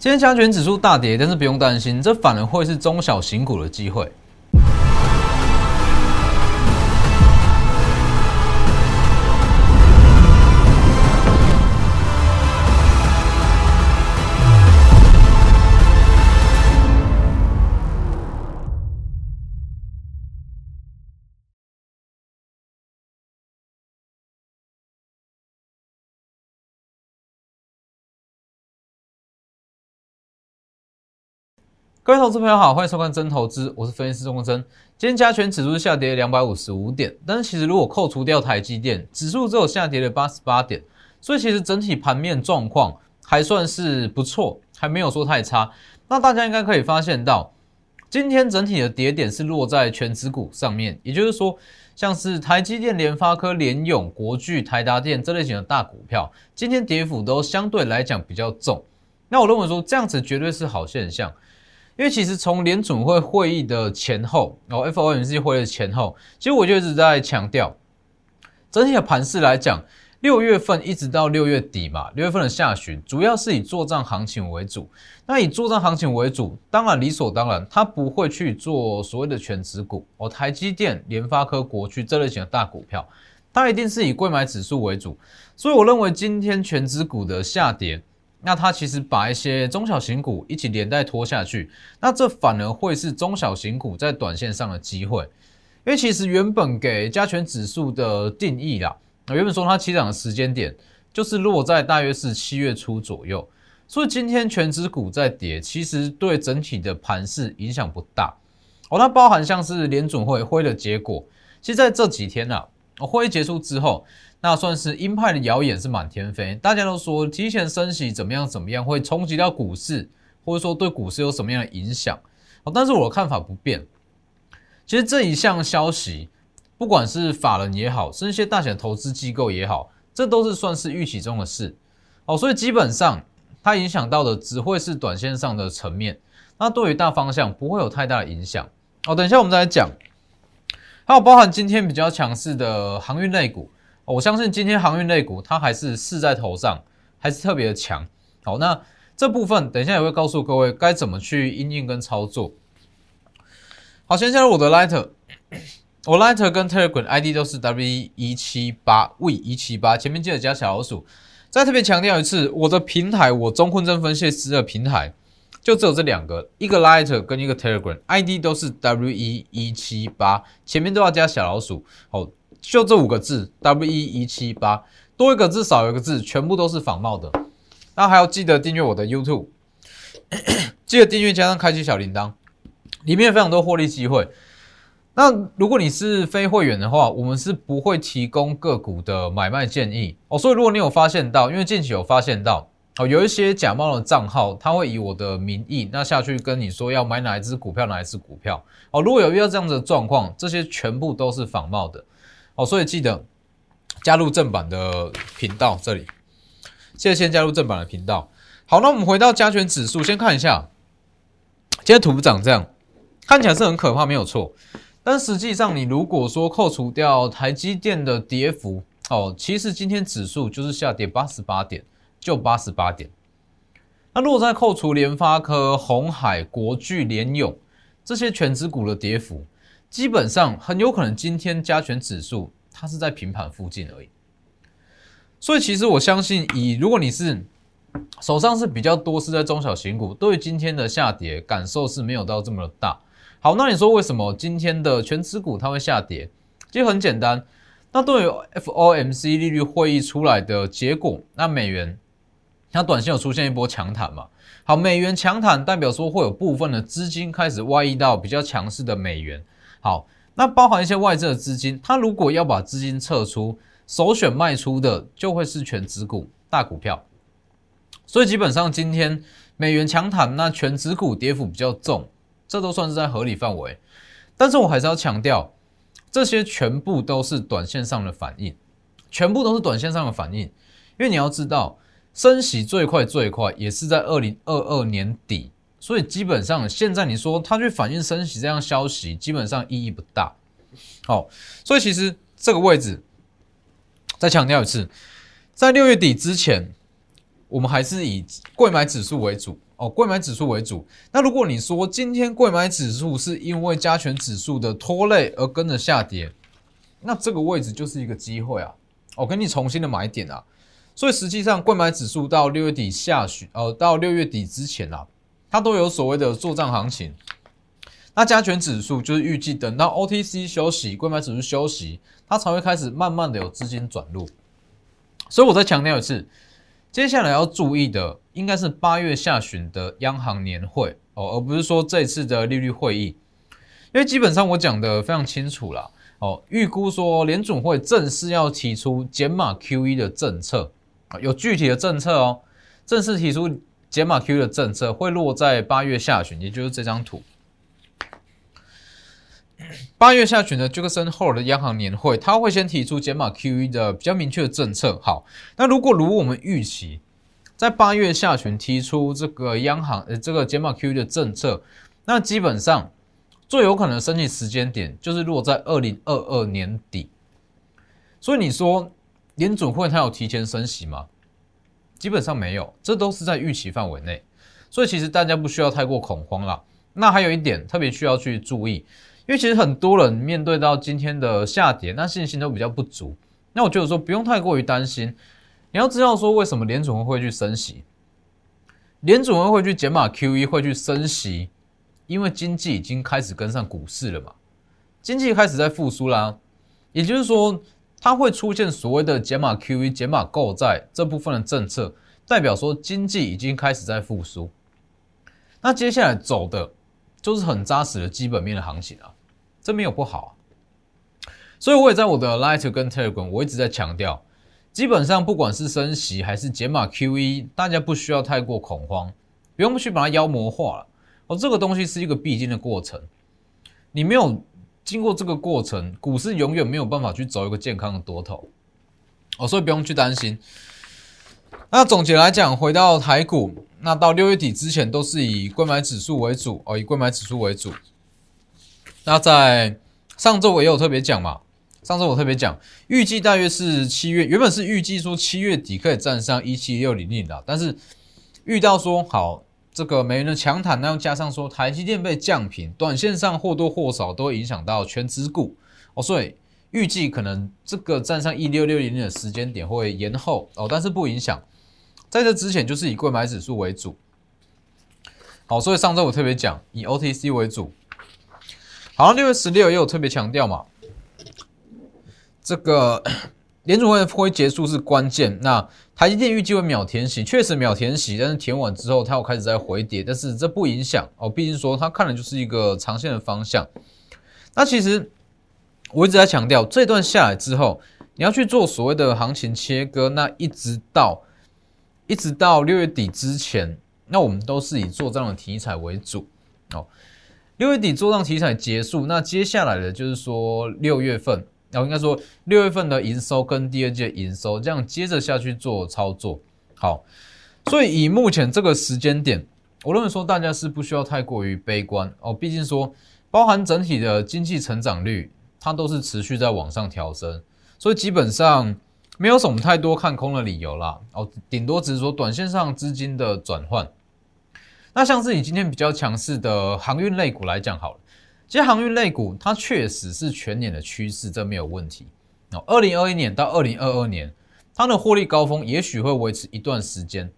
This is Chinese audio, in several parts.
今天加权指数大跌，但是不用担心，这反而会是中小型股的机会。各位投资朋友好，欢迎收看真投资，我是分析师钟国真。今天加权指数下跌两百五十五点，但是其实如果扣除掉台积电，指数只有下跌了八十八点，所以其实整体盘面状况还算是不错，还没有说太差。那大家应该可以发现到，今天整体的跌点是落在全指股上面，也就是说，像是台积电、联发科、联永、国巨、台达电这类型的大股票，今天跌幅都相对来讲比较重。那我认为说这样子绝对是好现象。因为其实从联准会会议的前后，然后 FOMC 会议的前后，其实我就一直在强调，整体的盘势来讲，六月份一直到六月底嘛，六月份的下旬，主要是以做账行情为主。那以做账行情为主，当然理所当然，它不会去做所谓的全指股哦，台积电、联发科、国巨这类型的大股票，它一定是以贵买指数为主。所以我认为今天全指股的下跌。那它其实把一些中小型股一起连带拖下去，那这反而会是中小型股在短线上的机会，因为其实原本给加权指数的定义啦，原本说它起涨的时间点就是落在大约是七月初左右，所以今天全指股在跌，其实对整体的盘势影响不大哦。它包含像是联准会会的结果，其实在这几天啊，会议结束之后。那算是鹰派的谣言是满天飞，大家都说提前升息怎么样怎么样会冲击到股市，或者说对股市有什么样的影响？哦，但是我的看法不变。其实这一项消息，不管是法人也好，是一些大型投资机构也好，这都是算是预期中的事。哦，所以基本上它影响到的只会是短线上的层面，那对于大方向不会有太大的影响。哦，等一下我们再来讲，还有包含今天比较强势的航运类股。我相信今天航运类股它还是势在头上，还是特别的强。好，那这部分等一下也会告诉各位该怎么去应用跟操作。好，先加入我的 Lighter，我 Lighter 跟 Telegram ID 都是 W 一七八 V 一七八，前面记得加小老鼠。再特别强调一次，我的平台，我中坤真分析师的平台就只有这两个，一个 Lighter 跟一个 Telegram ID 都是 W 一一七八，前面都要加小老鼠。好。就这五个字，W 一一七八，多一个字少一个字，全部都是仿冒的。那还要记得订阅我的 YouTube，记得订阅加上开启小铃铛，里面非常多获利机会。那如果你是非会员的话，我们是不会提供个股的买卖建议哦。所以如果你有发现到，因为近期有发现到哦，有一些假冒的账号，他会以我的名义那下去跟你说要买哪一只股票，哪一只股票哦。如果有遇到这样的状况，这些全部都是仿冒的。哦，所以记得加入正版的频道，这里现在先加入正版的频道。好，那我们回到加权指数，先看一下，今天图长这样，看起来是很可怕，没有错。但实际上，你如果说扣除掉台积电的跌幅，哦，其实今天指数就是下跌八十八点，就八十八点。那如果再扣除联发科、红海、国巨、联永这些全指股的跌幅，基本上很有可能今天加权指数它是在平盘附近而已，所以其实我相信，以如果你是手上是比较多是在中小型股，对于今天的下跌感受是没有到这么的大。好，那你说为什么今天的全指股它会下跌？其实很简单，那对于 FOMC 利率会议出来的结果，那美元它短线有出现一波强弹嘛？好，美元强弹代表说会有部分的资金开始外溢到比较强势的美元。好，那包含一些外资的资金，它如果要把资金撤出，首选卖出的就会是全指股大股票。所以基本上今天美元强弹，那全指股跌幅比较重，这都算是在合理范围。但是我还是要强调，这些全部都是短线上的反应，全部都是短线上的反应。因为你要知道，升息最快最快也是在二零二二年底。所以基本上，现在你说它去反映升息这样消息，基本上意义不大。好，所以其实这个位置再强调一次，在六月底之前，我们还是以贵买指数为主哦，贵买指数为主。那如果你说今天贵买指数是因为加权指数的拖累而跟着下跌，那这个位置就是一个机会啊，我给你重新的买点啊。所以实际上，贵买指数到六月底下旬，呃，到六月底之前啊，它都有所谓的做账行情。那加权指数就是预计等到 OTC 休息，贵买指数休息，它才会开始慢慢的有资金转入。所以我再强调一次，接下来要注意的应该是八月下旬的央行年会哦，而不是说这次的利率会议，因为基本上我讲的非常清楚了哦，预估说联总会正式要提出减码 QE 的政策，有具体的政策哦，正式提出减码 QE 的政策会落在八月下旬，也就是这张图。八月下旬的杰克森霍尔的央行年会，他会先提出减码 QE 的比较明确的政策。好，那如果如我们预期，在八月下旬提出这个央行呃这个减码 QE 的政策，那基本上最有可能升息时间点就是落在二零二二年底。所以你说联准会它有提前升息吗？基本上没有，这都是在预期范围内。所以其实大家不需要太过恐慌啦。那还有一点特别需要去注意。因为其实很多人面对到今天的下跌，那信心都比较不足。那我觉得说不用太过于担心。你要知道说为什么联储会会去升息，联储会会去减码 QE 会去升息，因为经济已经开始跟上股市了嘛，经济开始在复苏啦。也就是说，它会出现所谓的减码 QE、减码购债这部分的政策，代表说经济已经开始在复苏。那接下来走的就是很扎实的基本面的行情啊。这没有不好，所以我也在我的 Light 跟 Telegram，我一直在强调，基本上不管是升息还是减码 QE，大家不需要太过恐慌，不用去把它妖魔化了。哦，这个东西是一个必经的过程，你没有经过这个过程，股市永远没有办法去走一个健康的多头。哦，所以不用去担心。那总结来讲，回到台股，那到六月底之前都是以贵买指数为主，哦，以贵买指数为主。那在上周我也有特别讲嘛，上周我特别讲，预计大约是七月，原本是预计说七月底可以站上一七六零零的，但是遇到说好这个美元的强弹，那又加上说台积电被降平，短线上或多或少都会影响到全资股。哦，所以预计可能这个站上一六六零零的时间点会延后哦，但是不影响，在这之前就是以贵买指数为主，好，所以上周我特别讲以 OTC 为主。好像六月十六也有特别强调嘛，这个联储会会结束是关键。那台积电预计会秒填息，确实秒填息，但是填完之后它又开始在回跌，但是这不影响哦，毕竟说它看的就是一个长线的方向。那其实我一直在强调，这段下来之后，你要去做所谓的行情切割，那一直到一直到六月底之前，那我们都是以做这样的题材为主哦。六月底做账题材结束，那接下来的就是说六月份，然后应该说六月份的营收跟第二季的营收，这样接着下去做操作。好，所以以目前这个时间点，我认为说大家是不需要太过于悲观哦，毕竟说包含整体的经济成长率，它都是持续在往上调升，所以基本上没有什么太多看空的理由啦。哦，顶多只是说短线上资金的转换。那像是以今天比较强势的航运类股来讲好了，其实航运类股它确实是全年的趋势，这没有问题。哦，二零二一年到二零二二年，它的获利高峰也许会维持一段时间，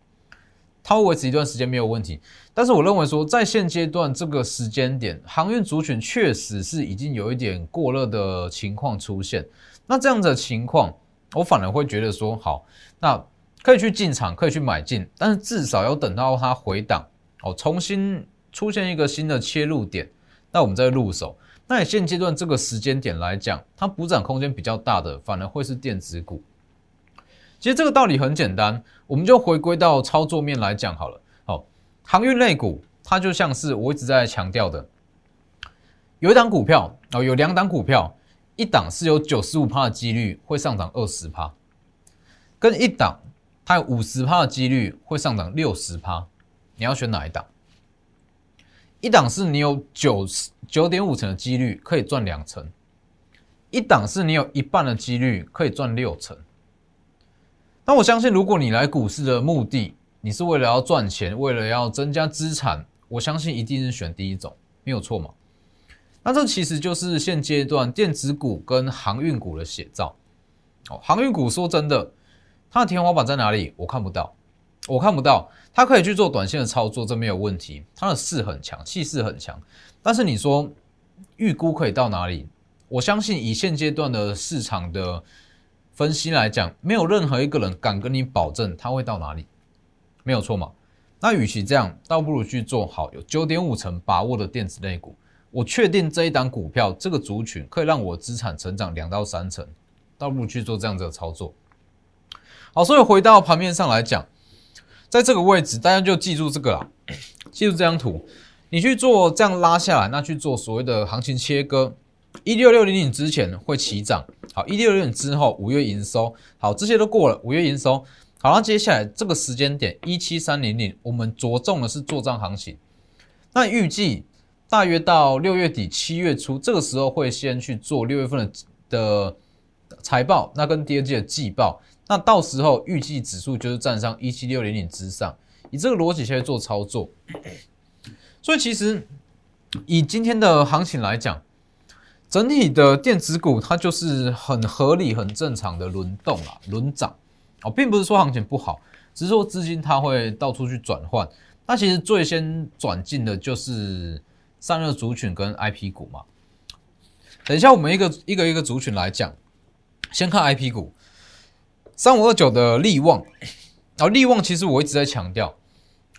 它会维持一段时间没有问题。但是我认为说，在现阶段这个时间点，航运族群确实是已经有一点过热的情况出现。那这样的情况，我反而会觉得说，好，那可以去进场，可以去买进，但是至少要等到它回档。哦，重新出现一个新的切入点，那我们再入手。那现阶段这个时间点来讲，它补涨空间比较大的，反而会是电子股。其实这个道理很简单，我们就回归到操作面来讲好了。好，航运类股，它就像是我一直在强调的，有一档股票哦，有两档股票，一档是有九十五趴的几率会上涨二十趴，跟一档它有五十趴的几率会上涨六十趴。你要选哪一档？一档是你有九十九点五成的几率可以赚两成，一档是你有一半的几率可以赚六成。那我相信，如果你来股市的目的你是为了要赚钱，为了要增加资产，我相信一定是选第一种，没有错嘛。那这其实就是现阶段电子股跟航运股的写照。哦，航运股说真的，它的天花板在哪里？我看不到，我看不到。它可以去做短线的操作，这没有问题。它的势很强，气势很强。但是你说预估可以到哪里？我相信以现阶段的市场的分析来讲，没有任何一个人敢跟你保证它会到哪里。没有错嘛？那与其这样，倒不如去做好有九点五成把握的电子类股。我确定这一档股票这个族群可以让我资产成长两到三成，倒不如去做这样子的操作。好，所以回到盘面上来讲，在这个位置，大家就记住这个啦，记住这张图，你去做这样拉下来，那去做所谓的行情切割，一六六零零之前会起涨，好，一六六零之后五月营收，好，这些都过了，五月营收。好，那接下来这个时间点一七三零零，我们着重的是做账行情。那预计大约到六月底七月初，这个时候会先去做六月份的的财报，那跟第二季的季报。那到时候预计指数就是站上一七六零零之上，以这个逻辑去做操作。所以其实以今天的行情来讲，整体的电子股它就是很合理、很正常的轮动啊，轮涨。哦，并不是说行情不好，只是说资金它会到处去转换。那其实最先转进的就是散热族群跟 IP 股嘛。等一下我们一个一个一个族群来讲，先看 IP 股，三五二九的利旺。然后利旺其实我一直在强调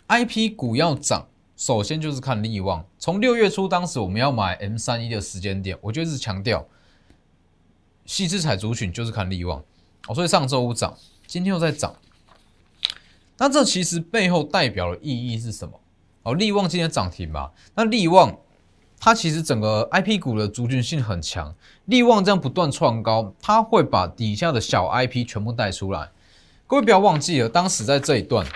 ，IP 股要涨，首先就是看利旺。从六月初当时我们要买 M 三一的时间点，我就一直强调，细资彩族群就是看利旺。哦，所以上周五涨。今天又在涨，那这其实背后代表的意义是什么？哦，利旺今天涨停嘛？那利旺它其实整个 IP 股的族群性很强，利旺这样不断创高，它会把底下的小 IP 全部带出来。各位不要忘记了，当时在这一段，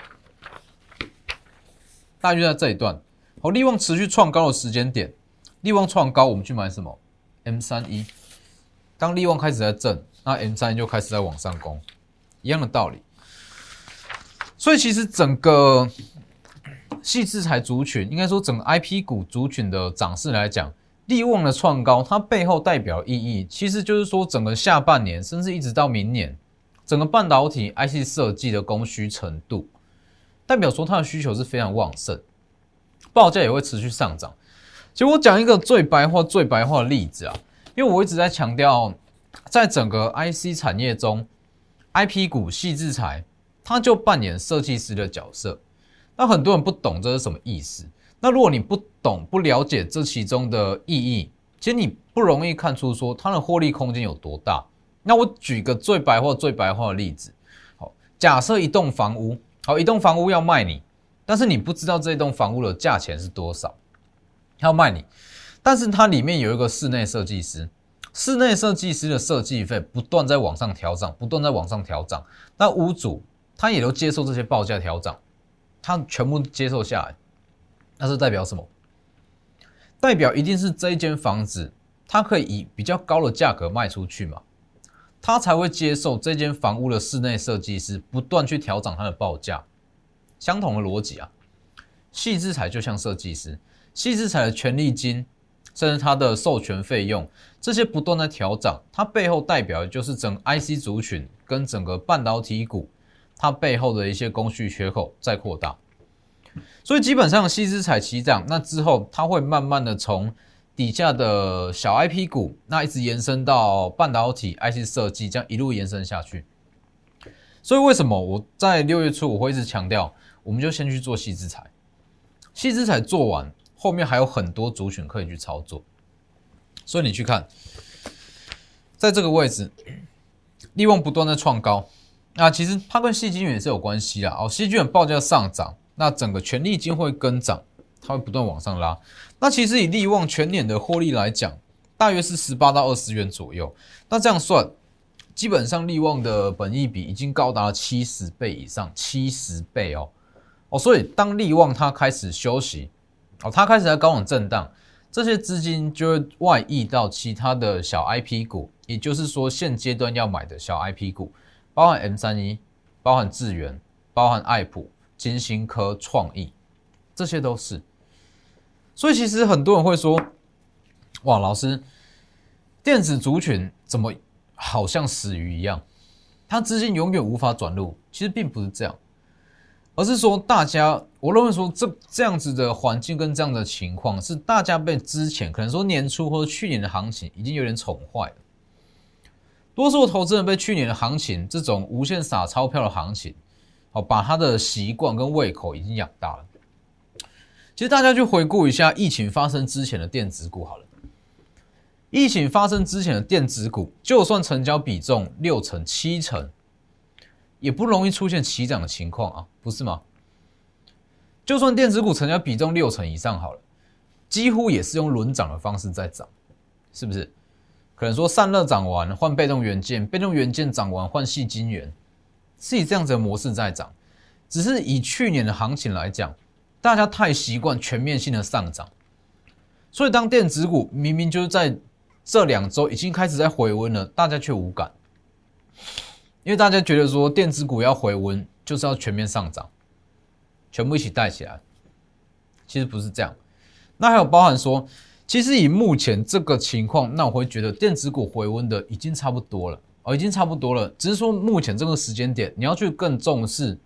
大约在这一段，好，利旺持续创高的时间点，利旺创高，我们去买什么？M 三一，当利旺开始在震，那 M 三就开始在往上攻。一样的道理，所以其实整个细制裁族群，应该说整个 IP 股族群的涨势来讲，利旺的创高，它背后代表意义，其实就是说整个下半年，甚至一直到明年，整个半导体 IC 设计的供需程度，代表说它的需求是非常旺盛，报价也会持续上涨。其实我讲一个最白话、最白话的例子啊，因为我一直在强调，在整个 IC 产业中。I P 股细制裁，它就扮演设计师的角色。那很多人不懂这是什么意思。那如果你不懂、不了解这其中的意义，其实你不容易看出说它的获利空间有多大。那我举个最白话、最白话的例子。好，假设一栋房屋，好，一栋房屋要卖你，但是你不知道这栋房屋的价钱是多少，要卖你，但是它里面有一个室内设计师。室内设计师的设计费不断在往上调涨，不断在往上调涨。那屋主他也都接受这些报价调涨，他全部接受下来，那是代表什么？代表一定是这一间房子，他可以以比较高的价格卖出去嘛？他才会接受这间房屋的室内设计师不断去调涨他的报价。相同的逻辑啊，细制材就像设计师，细制材的权利金。甚至它的授权费用，这些不断的调涨，它背后代表的就是整 IC 族群跟整个半导体股，它背后的一些供需缺口在扩大。所以基本上，西资彩起涨，那之后它会慢慢的从底下的小 IP 股，那一直延伸到半导体 IC 设计，这样一路延伸下去。所以为什么我在六月初我会一直强调，我们就先去做西资彩，西资彩做完。后面还有很多族群可以去操作，所以你去看，在这个位置，利旺不断的创高，那其实它跟细菌也是有关系啦。哦，细菌报价上涨，那整个权利金会跟涨，它会不断往上拉。那其实以利旺全年的获利来讲，大约是十八到二十元左右。那这样算，基本上利旺的本益比已经高达了七十倍以上，七十倍哦哦，所以当利旺它开始休息。哦，它开始在高往震荡，这些资金就会外溢到其他的小 IP 股，也就是说现阶段要买的小 IP 股，包含 M 三一，包含智源，包含爱普，金星科、创意，这些都是。所以其实很多人会说：“哇，老师，电子族群怎么好像死鱼一样？它资金永远无法转入。”其实并不是这样，而是说大家，我认为说这这样子的环境跟这样的情况，是大家被之前可能说年初或者去年的行情已经有点宠坏了。多数投资人被去年的行情这种无限撒钞票的行情，哦，把他的习惯跟胃口已经养大了。其实大家去回顾一下疫情发生之前的电子股好了，疫情发生之前的电子股，就算成交比重六成七成，也不容易出现起涨的情况啊，不是吗？就算电子股成交比重六成以上好了，几乎也是用轮涨的方式在涨，是不是？可能说散热涨完换被动元件，被动元件涨完换细晶圆，是以这样子的模式在涨，只是以去年的行情来讲。大家太习惯全面性的上涨，所以当电子股明明就是在这两周已经开始在回温了，大家却无感，因为大家觉得说电子股要回温就是要全面上涨，全部一起带起来，其实不是这样。那还有包含说，其实以目前这个情况，那我会觉得电子股回温的已经差不多了，哦，已经差不多了，只是说目前这个时间点，你要去更重视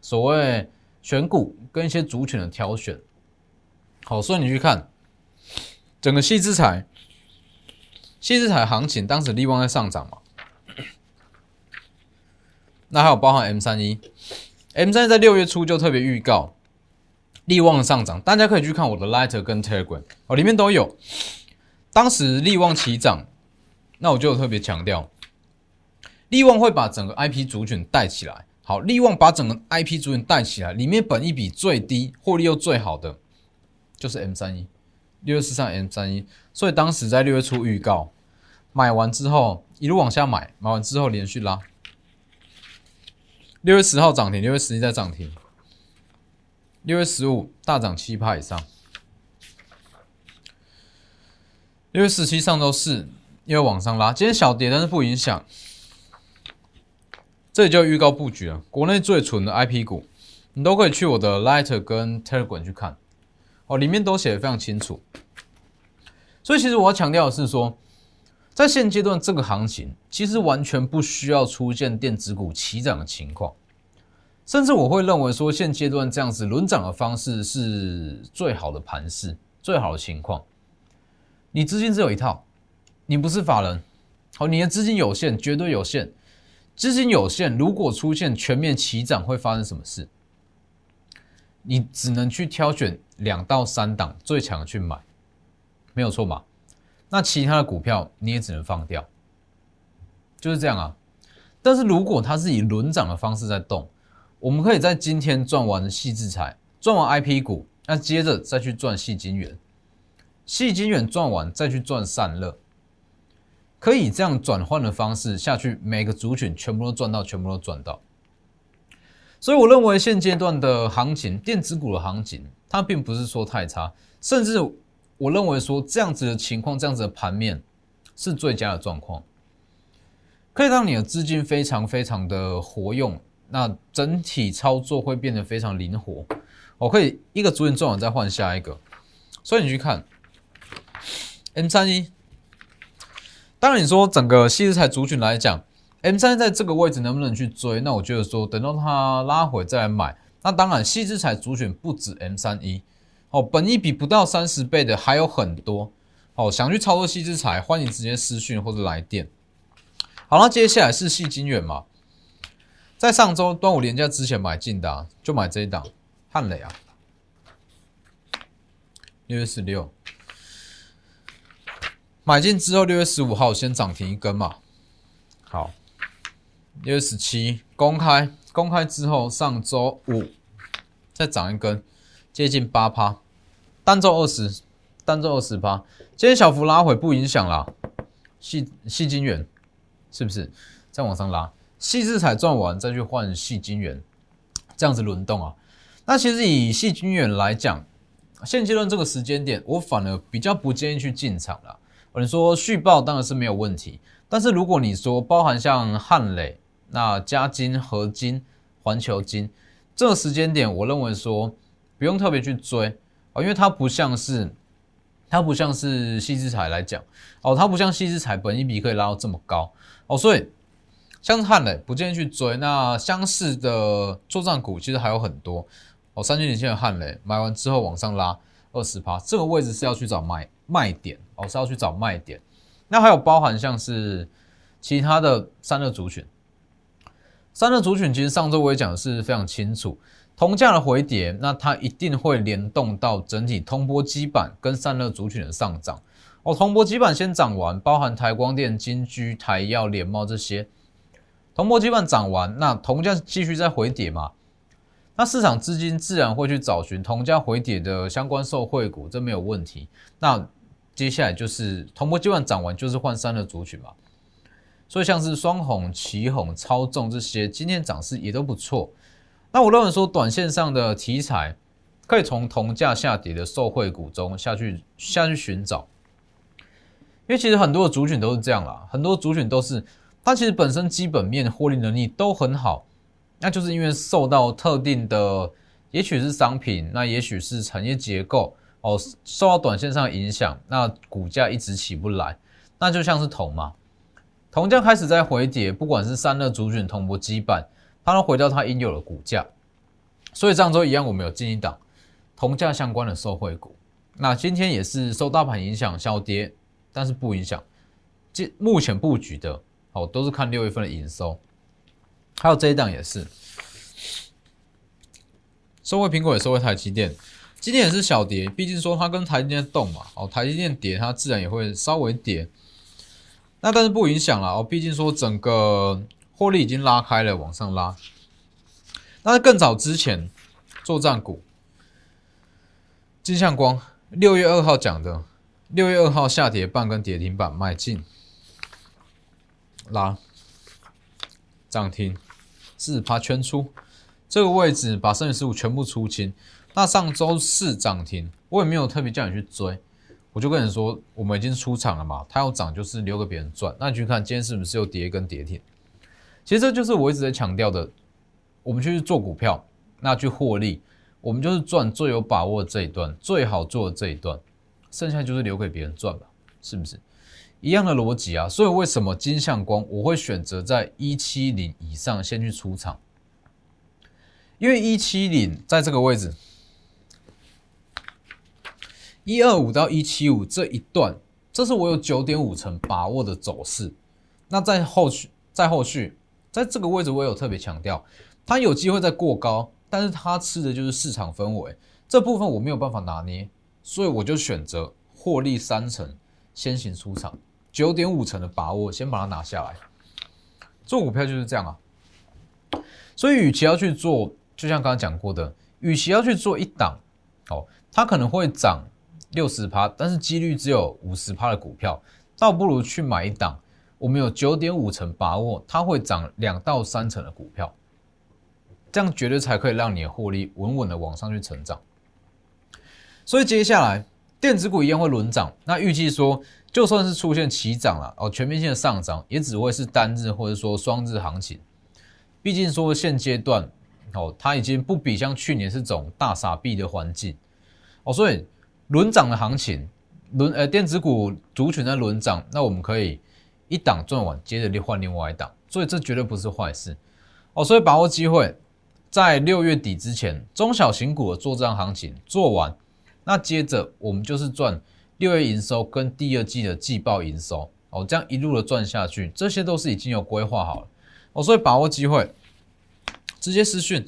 所谓。选股跟一些主权的挑选，好，所以你去看整个细资材，细资材行情，当时利旺在上涨嘛，那还有包含 M 三一，M 三一在六月初就特别预告利旺上涨，大家可以去看我的 Lighter 跟 Telegram 哦，里面都有，当时利旺起涨，那我就特别强调，利旺会把整个 IP 主卷带起来。好，利旺把整个 IP 主卷带起来，里面本一比最低、获利又最好的，就是 M 三一六月四上 M 三一，所以当时在六月初预告，买完之后一路往下买，买完之后连续拉，六月十号涨停，六月十一再涨停，六月十五大涨七趴以上，六月十七上周四又往上拉，今天小跌，但是不影响。这里就预告布局了，国内最纯的 IP 股，你都可以去我的 Light 跟 Telegram 去看，哦，里面都写的非常清楚。所以其实我要强调的是说，在现阶段这个行情，其实完全不需要出现电子股齐涨的情况，甚至我会认为说，现阶段这样子轮涨的方式是最好的盘势，最好的情况。你资金只有一套，你不是法人，好，你的资金有限，绝对有限。资金有限，如果出现全面齐涨，会发生什么事？你只能去挑选两到三档最强去买，没有错吧？那其他的股票你也只能放掉，就是这样啊。但是如果它是以轮涨的方式在动，我们可以在今天赚完细制材，赚完 IP 股，那接着再去赚细金元，细金元赚完再去赚散热。可以这样转换的方式下去，每个族群全部都赚到，全部都赚到。所以我认为现阶段的行情，电子股的行情，它并不是说太差，甚至我认为说这样子的情况，这样子的盘面是最佳的状况，可以让你的资金非常非常的活用，那整体操作会变得非常灵活。我可以一个族群赚完再换下一个，所以你去看 M 三一。当然，你说整个细日材族群来讲，M 三在这个位置能不能去追？那我觉得说，等到它拉回再来买。那当然，细日材族群不止 M 三一哦，本一比不到三十倍的还有很多哦。想去操作细日材，欢迎直接私讯或者来电。好了，接下来是细金远嘛，在上周端午连假之前买进的，就买这一档汉磊啊，六月十六。买进之后，六月十五号先涨停一根嘛。好，六月十七公开，公开之后上周五再涨一根，接近八趴，单周二十，单周二十趴。今天小幅拉回不影响啦。细细金元是不是再往上拉？细字彩赚完再去换细金元，这样子轮动啊。那其实以细金元来讲，现阶段这个时间点，我反而比较不建议去进场了。你说续报当然是没有问题，但是如果你说包含像汉磊、那嘉金、合金、环球金这个时间点，我认为说不用特别去追哦，因为它不像是它不像是细资彩来讲哦，它不像细资彩本一笔可以拉到这么高哦，所以像是汉磊不建议去追。那相似的作战股其实还有很多哦，三千点线的汉磊买完之后往上拉二十趴，这个位置是要去找卖卖点哦，是要去找卖点。那还有包含像是其他的散热族群。三热族群其实上周我也讲的是非常清楚，铜价的回跌，那它一定会联动到整体通波基板跟散热族群的上涨。哦，通波基板先涨完，包含台光电、金居、台药、联茂这些，铜波基板涨完，那铜价继续在回跌嘛？那市场资金自然会去找寻铜价回跌的相关受惠股，这没有问题。那接下来就是铜波基板涨完，就是换三的族群嘛。所以像是双红、旗红、超重这些，今天涨势也都不错。那我认为说，短线上的题材可以从铜价下跌的受惠股中下去下去寻找，因为其实很多的族群都是这样啦，很多族群都是它其实本身基本面获利能力都很好，那就是因为受到特定的，也许是商品，那也许是产业结构哦，受到短线上影响，那股价一直起不来，那就像是铜嘛。铜价开始在回跌，不管是散热族群、铜箔基板，它都回到它应有的股价。所以上周一样，我们有进一档铜价相关的受惠股。那今天也是受大盘影响小跌，但是不影响。这目前布局的哦，都是看六月份的营收。还有这一档也是，收回苹果也收回台积电，今天也是小跌，毕竟说它跟台积电动嘛，哦，台积电跌，它自然也会稍微跌。那但是不影响了哦，毕竟说整个获利已经拉开了，往上拉。那是更早之前作战股，金相光六月二号讲的，六月二号下跌半根跌停板买进，拉涨停四十趴圈出，这个位置把剩余十五全部出清。那上周四涨停，我也没有特别叫你去追。我就跟你说，我们已经出场了嘛，它要涨就是留给别人赚。那你去看今天是不是又跌跟跌停？其实这就是我一直在强调的，我们去做股票，那去获利，我们就是赚最有把握这一段，最好做的这一段，剩下就是留给别人赚吧，是不是？一样的逻辑啊。所以为什么金相光我会选择在一七零以上先去出场？因为一七零在这个位置。一二五到一七五这一段，这是我有九点五成把握的走势。那在后续，在后续，在这个位置，我有特别强调，它有机会再过高，但是它吃的就是市场氛围，这部分我没有办法拿捏，所以我就选择获利三成，先行出场，九点五成的把握，先把它拿下来。做股票就是这样啊。所以，与其要去做，就像刚刚讲过的，与其要去做一档，哦，它可能会涨。六十趴，但是几率只有五十趴的股票，倒不如去买一档，我们有九点五成把握它会涨两到三成的股票，这样绝对才可以让你的获利稳稳的往上去成长。所以接下来电子股一样会轮涨，那预计说就算是出现齐涨了哦，全面性的上涨也只会是单日或者说双日行情，毕竟说现阶段哦，它已经不比像去年是种大傻币的环境哦，所以。轮涨的行情，轮呃电子股族群在轮涨，那我们可以一档赚完，接着另换另外一档，所以这绝对不是坏事哦。所以把握机会，在六月底之前，中小型股的做账行情做完，那接着我们就是赚六月营收跟第二季的季报营收哦，这样一路的赚下去，这些都是已经有规划好了哦。所以把握机会，直接私讯。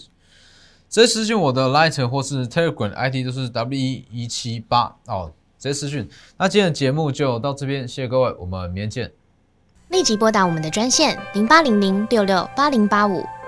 直接私讯我的 Light 或是 Telegram ID 都是 W E 一七八哦，直接私讯。那今天的节目就到这边，谢谢各位，我们明天见。立即拨打我们的专线零八零零六六八零八五